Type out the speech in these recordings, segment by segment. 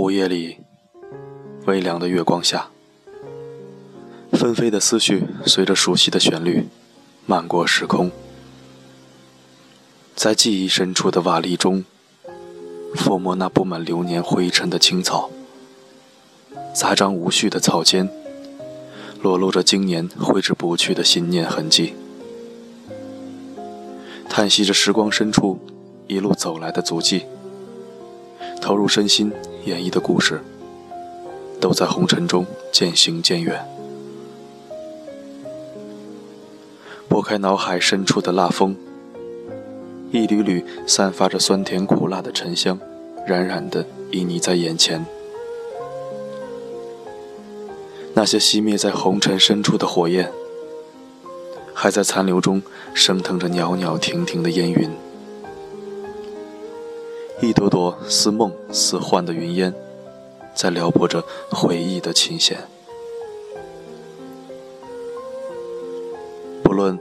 午夜里，微凉的月光下，纷飞的思绪随着熟悉的旋律漫过时空，在记忆深处的瓦砾中，抚摸那布满流年灰尘的青草，杂章无序的草间，裸露着经年挥之不去的心念痕迹，叹息着时光深处一路走来的足迹，投入身心。演绎的故事，都在红尘中渐行渐远。拨开脑海深处的蜡封，一缕缕散发着酸甜苦辣的沉香，冉冉的旖旎在眼前。那些熄灭在红尘深处的火焰，还在残留中升腾着袅袅婷婷的烟云。一朵朵似梦似幻的云烟，在撩拨着回忆的琴弦。不论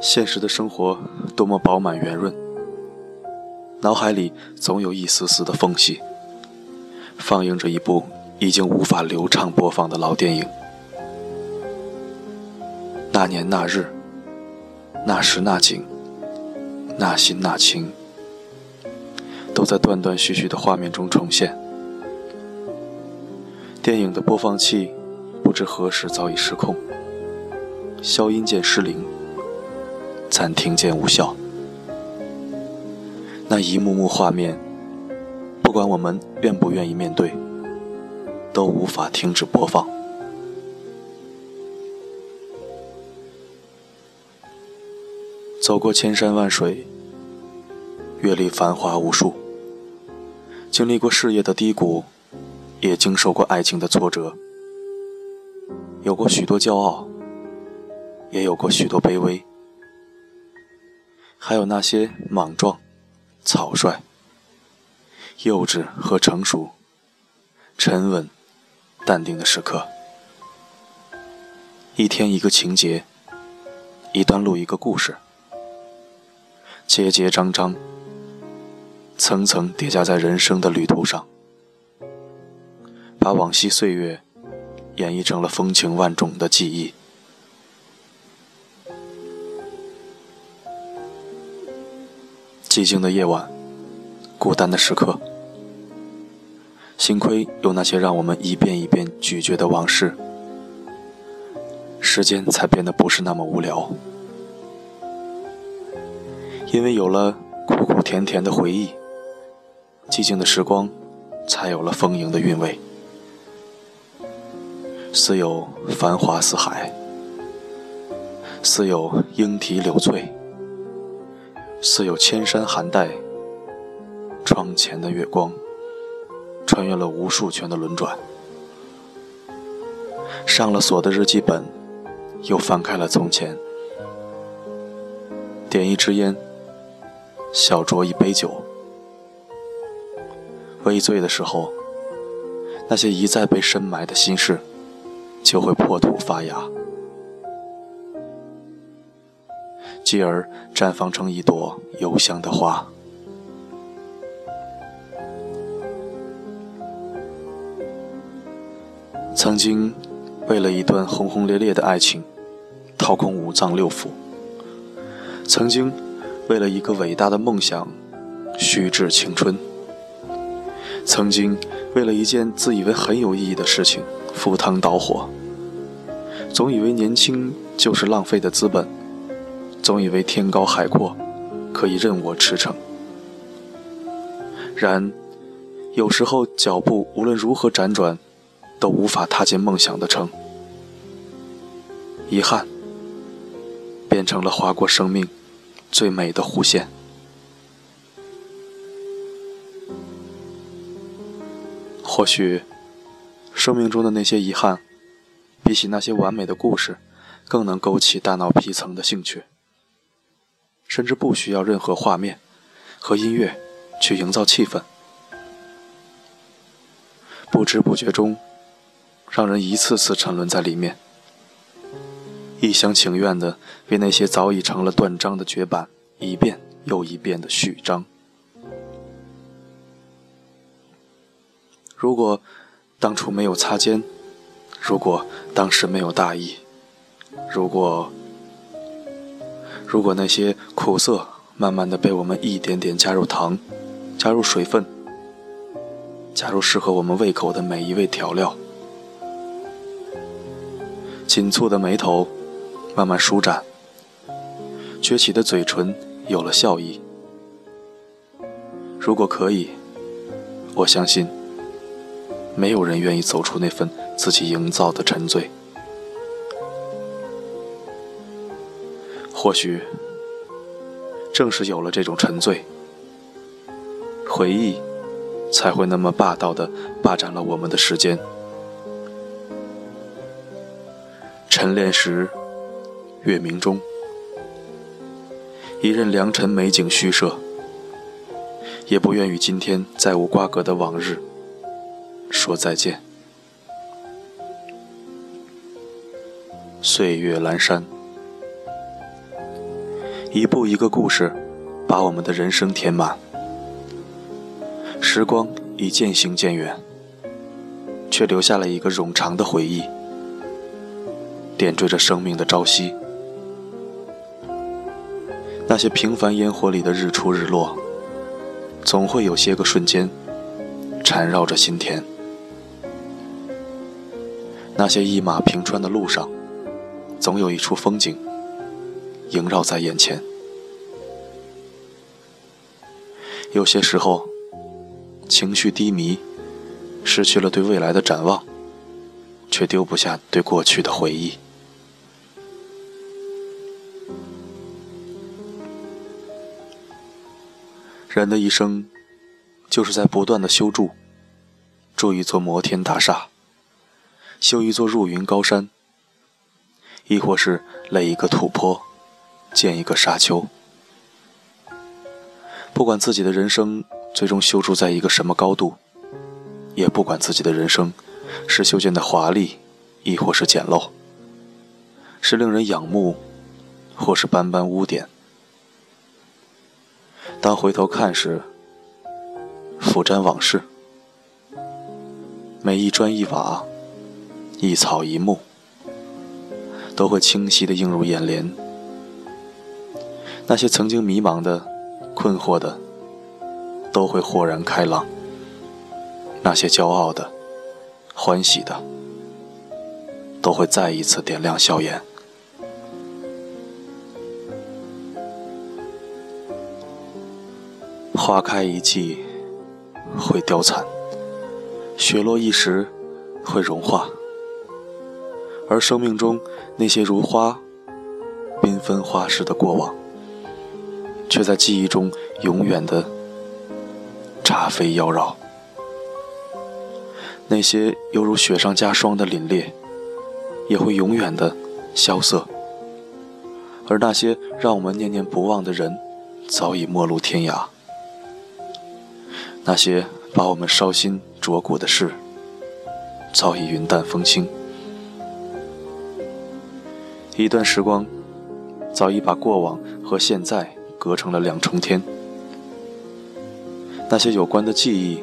现实的生活多么饱满圆润，脑海里总有一丝丝的缝隙，放映着一部已经无法流畅播放的老电影。那年那日，那时那景，那心那情。都在断断续续的画面中重现。电影的播放器不知何时早已失控，消音键失灵，暂停键无效。那一幕幕画面，不管我们愿不愿意面对，都无法停止播放。走过千山万水，阅历繁华无数。经历过事业的低谷，也经受过爱情的挫折，有过许多骄傲，也有过许多卑微，还有那些莽撞、草率、幼稚和成熟、沉稳、淡定的时刻。一天一个情节，一段路一个故事，节节章章。层层叠加在人生的旅途上，把往昔岁月演绎成了风情万种的记忆。寂静的夜晚，孤单的时刻，幸亏有那些让我们一遍一遍咀嚼的往事，时间才变得不是那么无聊。因为有了苦苦甜甜的回忆。寂静的时光，才有了丰盈的韵味。似有繁华似海，似有莺啼柳翠，似有千山寒带。窗前的月光，穿越了无数圈的轮转。上了锁的日记本，又翻开了从前。点一支烟，小酌一杯酒。微醉的时候，那些一再被深埋的心事，就会破土发芽，继而绽放成一朵幽香的花。曾经，为了一段轰轰烈烈的爱情，掏空五脏六腑；曾经，为了一个伟大的梦想，虚掷青春。曾经为了一件自以为很有意义的事情赴汤蹈火，总以为年轻就是浪费的资本，总以为天高海阔可以任我驰骋。然，有时候脚步无论如何辗转，都无法踏进梦想的城。遗憾，变成了划过生命最美的弧线。或许，生命中的那些遗憾，比起那些完美的故事，更能勾起大脑皮层的兴趣。甚至不需要任何画面和音乐去营造气氛，不知不觉中，让人一次次沉沦在里面，一厢情愿地为那些早已成了断章的绝版，一遍又一遍的序章。如果当初没有擦肩，如果当时没有大意，如果如果那些苦涩慢慢的被我们一点点加入糖，加入水分，加入适合我们胃口的每一味调料，紧蹙的眉头慢慢舒展，撅起的嘴唇有了笑意。如果可以，我相信，没有人愿意走出那份自己营造的沉醉。或许，正是有了这种沉醉，回忆才会那么霸道的霸占了我们的时间。晨练时，月明中，一任良辰美景虚设。也不愿与今天再无瓜葛的往日说再见。岁月阑珊，一步一个故事，把我们的人生填满。时光已渐行渐远，却留下了一个冗长的回忆，点缀着生命的朝夕。那些平凡烟火里的日出日落。总会有些个瞬间缠绕着心田，那些一马平川的路上，总有一处风景萦绕在眼前。有些时候，情绪低迷，失去了对未来的展望，却丢不下对过去的回忆。人的一生，就是在不断的修筑，筑一座摩天大厦，修一座入云高山，亦或是垒一个土坡，建一个沙丘。不管自己的人生最终修筑在一个什么高度，也不管自己的人生是修建的华丽，亦或是简陋，是令人仰慕，或是斑斑污点。当回头看时，俯瞻往事，每一砖一瓦，一草一木，都会清晰地映入眼帘。那些曾经迷茫的、困惑的，都会豁然开朗；那些骄傲的、欢喜的，都会再一次点亮笑颜。花开一季会凋残，雪落一时会融化，而生命中那些如花缤纷花式的过往，却在记忆中永远的茶飞妖娆。那些犹如雪上加霜的凛冽，也会永远的萧瑟，而那些让我们念念不忘的人，早已陌路天涯。那些把我们烧心灼骨的事，早已云淡风轻。一段时光，早已把过往和现在隔成了两重天。那些有关的记忆，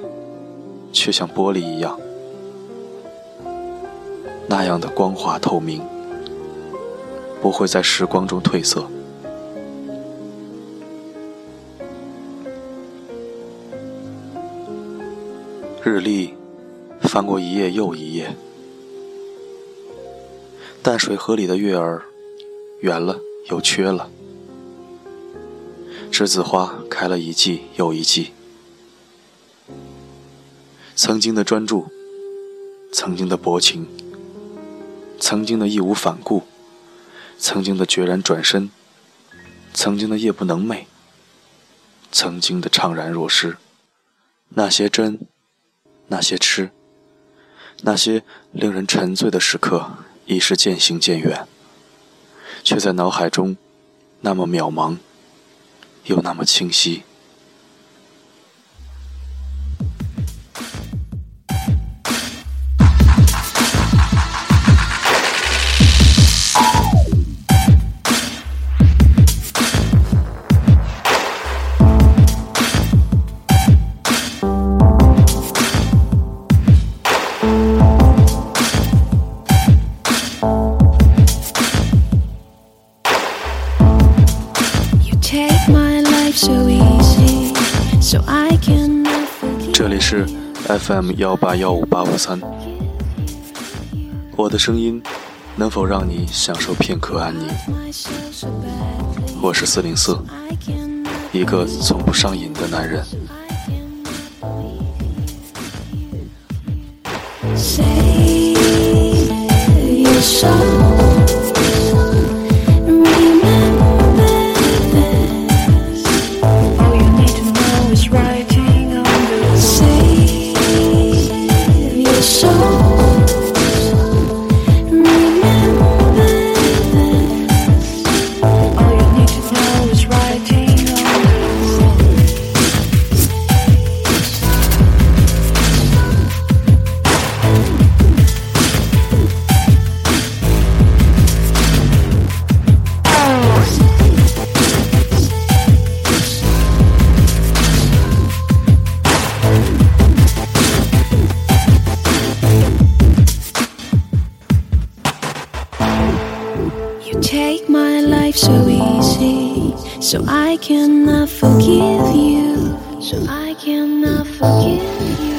却像玻璃一样，那样的光滑透明，不会在时光中褪色。日历翻过一页又一页，淡水河里的月儿圆了又缺了，栀子花开了一季又一季。曾经的专注，曾经的薄情，曾经的义无反顾，曾经的决然转身，曾经的夜不能寐，曾经的怅然若失，那些真。那些痴，那些令人沉醉的时刻，已是渐行渐远，却在脑海中那么渺茫，又那么清晰。FM 幺八幺五八五三，我的声音能否让你享受片刻安宁？我是四零四，一个从不上瘾的男人。Make my life so easy. So I cannot forgive you. So I cannot forgive you.